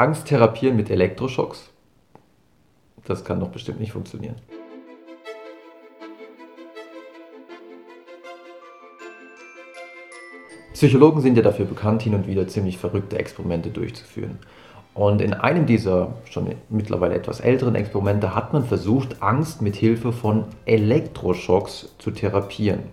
Angst therapieren mit Elektroschocks? Das kann doch bestimmt nicht funktionieren. Psychologen sind ja dafür bekannt, hin und wieder ziemlich verrückte Experimente durchzuführen. Und in einem dieser schon mittlerweile etwas älteren Experimente hat man versucht, Angst mit Hilfe von Elektroschocks zu therapieren.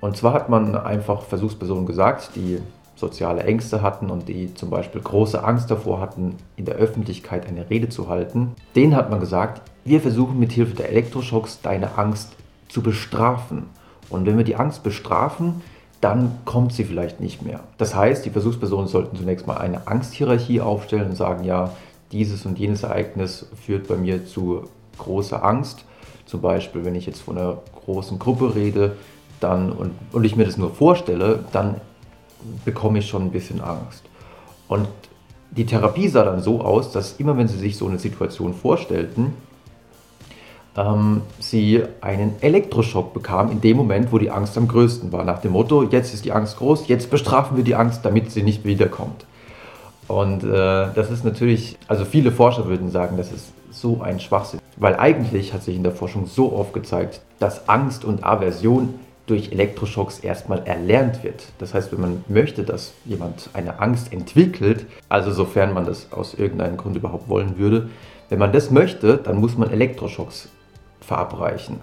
Und zwar hat man einfach Versuchspersonen gesagt, die soziale Ängste hatten und die zum Beispiel große Angst davor hatten, in der Öffentlichkeit eine Rede zu halten, denen hat man gesagt, wir versuchen mit Hilfe der Elektroschocks deine Angst zu bestrafen. Und wenn wir die Angst bestrafen, dann kommt sie vielleicht nicht mehr. Das heißt, die Versuchspersonen sollten zunächst mal eine Angsthierarchie aufstellen und sagen, ja, dieses und jenes Ereignis führt bei mir zu großer Angst. Zum Beispiel, wenn ich jetzt von einer großen Gruppe rede dann, und, und ich mir das nur vorstelle, dann bekomme ich schon ein bisschen Angst. Und die Therapie sah dann so aus, dass immer wenn sie sich so eine Situation vorstellten, ähm, sie einen Elektroschock bekam in dem Moment, wo die Angst am größten war. Nach dem Motto, jetzt ist die Angst groß, jetzt bestrafen wir die Angst, damit sie nicht wiederkommt. Und äh, das ist natürlich, also viele Forscher würden sagen, das ist so ein Schwachsinn. Weil eigentlich hat sich in der Forschung so oft gezeigt, dass Angst und Aversion durch Elektroschocks erstmal erlernt wird. Das heißt, wenn man möchte, dass jemand eine Angst entwickelt, also sofern man das aus irgendeinem Grund überhaupt wollen würde, wenn man das möchte, dann muss man Elektroschocks verabreichen.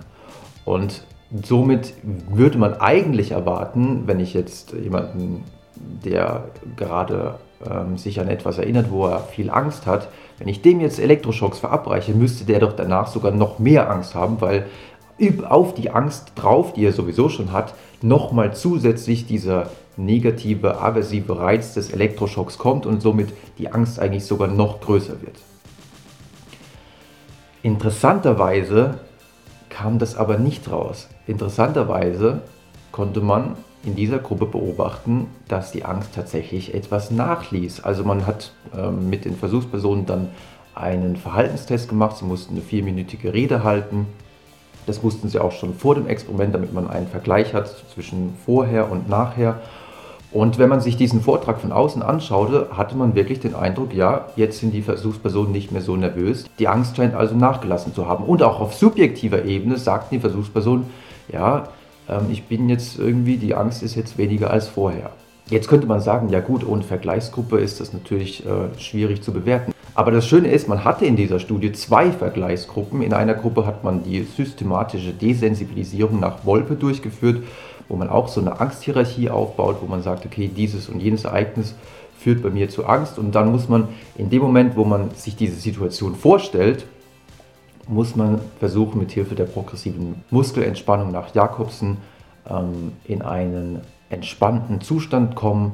Und somit würde man eigentlich erwarten, wenn ich jetzt jemanden, der gerade ähm, sich an etwas erinnert, wo er viel Angst hat, wenn ich dem jetzt Elektroschocks verabreiche, müsste der doch danach sogar noch mehr Angst haben, weil auf die Angst drauf, die er sowieso schon hat, nochmal zusätzlich dieser negative, aversive Reiz des Elektroschocks kommt und somit die Angst eigentlich sogar noch größer wird. Interessanterweise kam das aber nicht raus. Interessanterweise konnte man in dieser Gruppe beobachten, dass die Angst tatsächlich etwas nachließ. Also man hat ähm, mit den Versuchspersonen dann einen Verhaltenstest gemacht, sie mussten eine vierminütige Rede halten das wussten sie auch schon vor dem Experiment, damit man einen Vergleich hat zwischen vorher und nachher. Und wenn man sich diesen Vortrag von außen anschaute, hatte man wirklich den Eindruck, ja, jetzt sind die Versuchspersonen nicht mehr so nervös. Die Angst scheint also nachgelassen zu haben. Und auch auf subjektiver Ebene sagten die Versuchspersonen, ja, ähm, ich bin jetzt irgendwie, die Angst ist jetzt weniger als vorher. Jetzt könnte man sagen, ja gut, ohne Vergleichsgruppe ist das natürlich äh, schwierig zu bewerten. Aber das Schöne ist, man hatte in dieser Studie zwei Vergleichsgruppen. In einer Gruppe hat man die systematische Desensibilisierung nach Wolpe durchgeführt, wo man auch so eine Angsthierarchie aufbaut, wo man sagt, okay, dieses und jenes Ereignis führt bei mir zu Angst. Und dann muss man in dem Moment, wo man sich diese Situation vorstellt, muss man versuchen, mit Hilfe der progressiven Muskelentspannung nach Jakobsen ähm, in einen entspannten Zustand kommen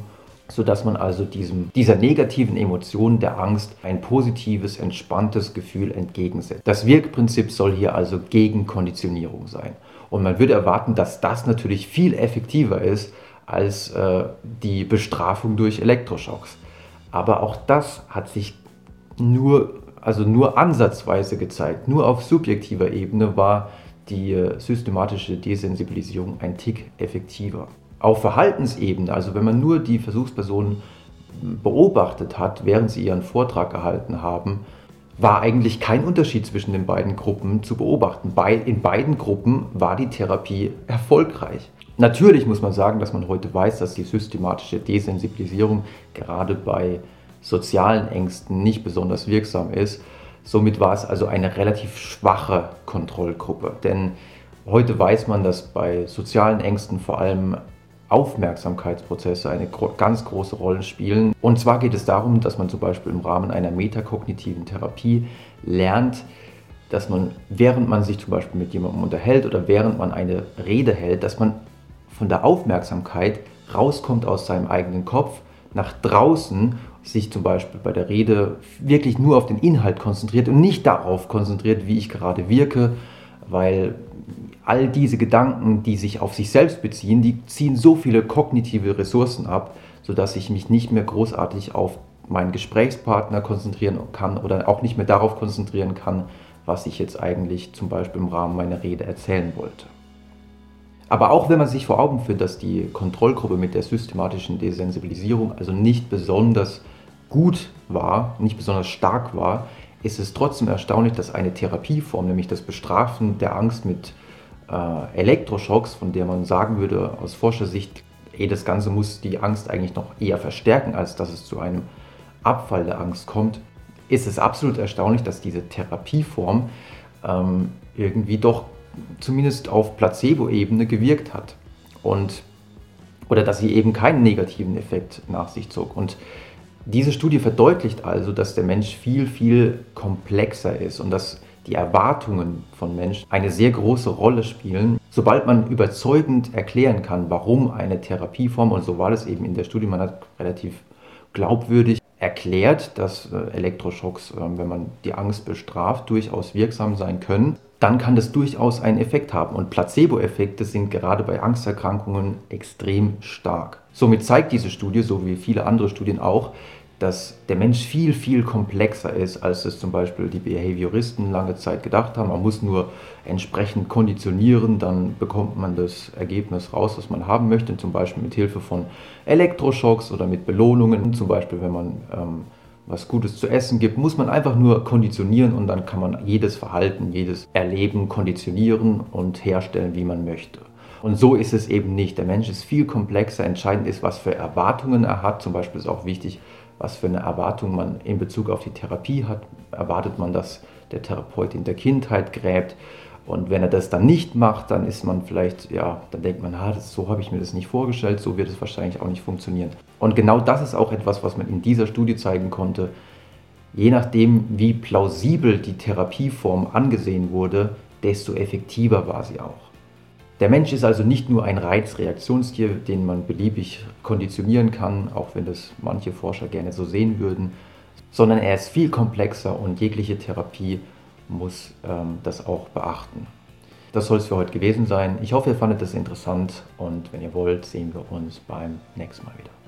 sodass man also diesem, dieser negativen Emotion der Angst ein positives, entspanntes Gefühl entgegensetzt. Das Wirkprinzip soll hier also gegen Konditionierung sein. Und man würde erwarten, dass das natürlich viel effektiver ist als äh, die Bestrafung durch Elektroschocks. Aber auch das hat sich nur, also nur ansatzweise gezeigt. Nur auf subjektiver Ebene war die äh, systematische Desensibilisierung ein Tick effektiver. Auf Verhaltensebene, also wenn man nur die Versuchspersonen beobachtet hat, während sie ihren Vortrag gehalten haben, war eigentlich kein Unterschied zwischen den beiden Gruppen zu beobachten. In beiden Gruppen war die Therapie erfolgreich. Natürlich muss man sagen, dass man heute weiß, dass die systematische Desensibilisierung gerade bei sozialen Ängsten nicht besonders wirksam ist. Somit war es also eine relativ schwache Kontrollgruppe. Denn heute weiß man, dass bei sozialen Ängsten vor allem Aufmerksamkeitsprozesse eine ganz große Rolle spielen. Und zwar geht es darum, dass man zum Beispiel im Rahmen einer metakognitiven Therapie lernt, dass man, während man sich zum Beispiel mit jemandem unterhält oder während man eine Rede hält, dass man von der Aufmerksamkeit rauskommt aus seinem eigenen Kopf, nach draußen sich zum Beispiel bei der Rede wirklich nur auf den Inhalt konzentriert und nicht darauf konzentriert, wie ich gerade wirke, weil all diese Gedanken, die sich auf sich selbst beziehen, die ziehen so viele kognitive Ressourcen ab, sodass ich mich nicht mehr großartig auf meinen Gesprächspartner konzentrieren kann oder auch nicht mehr darauf konzentrieren kann, was ich jetzt eigentlich zum Beispiel im Rahmen meiner Rede erzählen wollte. Aber auch wenn man sich vor Augen führt, dass die Kontrollgruppe mit der systematischen Desensibilisierung also nicht besonders gut war, nicht besonders stark war, ist es trotzdem erstaunlich, dass eine Therapieform, nämlich das Bestrafen der Angst mit äh, Elektroschocks, von der man sagen würde aus Forschersicht, eh, das Ganze muss die Angst eigentlich noch eher verstärken, als dass es zu einem Abfall der Angst kommt, ist es absolut erstaunlich, dass diese Therapieform ähm, irgendwie doch zumindest auf Placebo-Ebene gewirkt hat. Und, oder dass sie eben keinen negativen Effekt nach sich zog. Und diese Studie verdeutlicht also, dass der Mensch viel, viel komplexer ist und dass die Erwartungen von Menschen eine sehr große Rolle spielen. Sobald man überzeugend erklären kann, warum eine Therapieform, und so war das eben in der Studie, man hat relativ glaubwürdig erklärt, dass äh, Elektroschocks, ähm, wenn man die Angst bestraft, durchaus wirksam sein können, dann kann das durchaus einen Effekt haben. Und Placebo-Effekte sind gerade bei Angsterkrankungen extrem stark. Somit zeigt diese Studie, so wie viele andere Studien auch, dass der Mensch viel, viel komplexer ist, als es zum Beispiel die Behavioristen lange Zeit gedacht haben. Man muss nur entsprechend konditionieren, dann bekommt man das Ergebnis raus, was man haben möchte, zum Beispiel mit Hilfe von Elektroschocks oder mit Belohnungen. Zum Beispiel, wenn man ähm, was Gutes zu essen gibt, muss man einfach nur konditionieren und dann kann man jedes Verhalten, jedes Erleben konditionieren und herstellen, wie man möchte. Und so ist es eben nicht. Der Mensch ist viel komplexer. Entscheidend ist, was für Erwartungen er hat. Zum Beispiel ist auch wichtig, was für eine Erwartung man in Bezug auf die Therapie hat. Erwartet man, dass der Therapeut in der Kindheit gräbt? Und wenn er das dann nicht macht, dann ist man vielleicht, ja, dann denkt man, ah, das, so habe ich mir das nicht vorgestellt, so wird es wahrscheinlich auch nicht funktionieren. Und genau das ist auch etwas, was man in dieser Studie zeigen konnte. Je nachdem, wie plausibel die Therapieform angesehen wurde, desto effektiver war sie auch. Der Mensch ist also nicht nur ein Reizreaktionstier, den man beliebig konditionieren kann, auch wenn das manche Forscher gerne so sehen würden, sondern er ist viel komplexer und jegliche Therapie muss ähm, das auch beachten. Das soll es für heute gewesen sein. Ich hoffe, ihr fandet es interessant und wenn ihr wollt, sehen wir uns beim nächsten Mal wieder.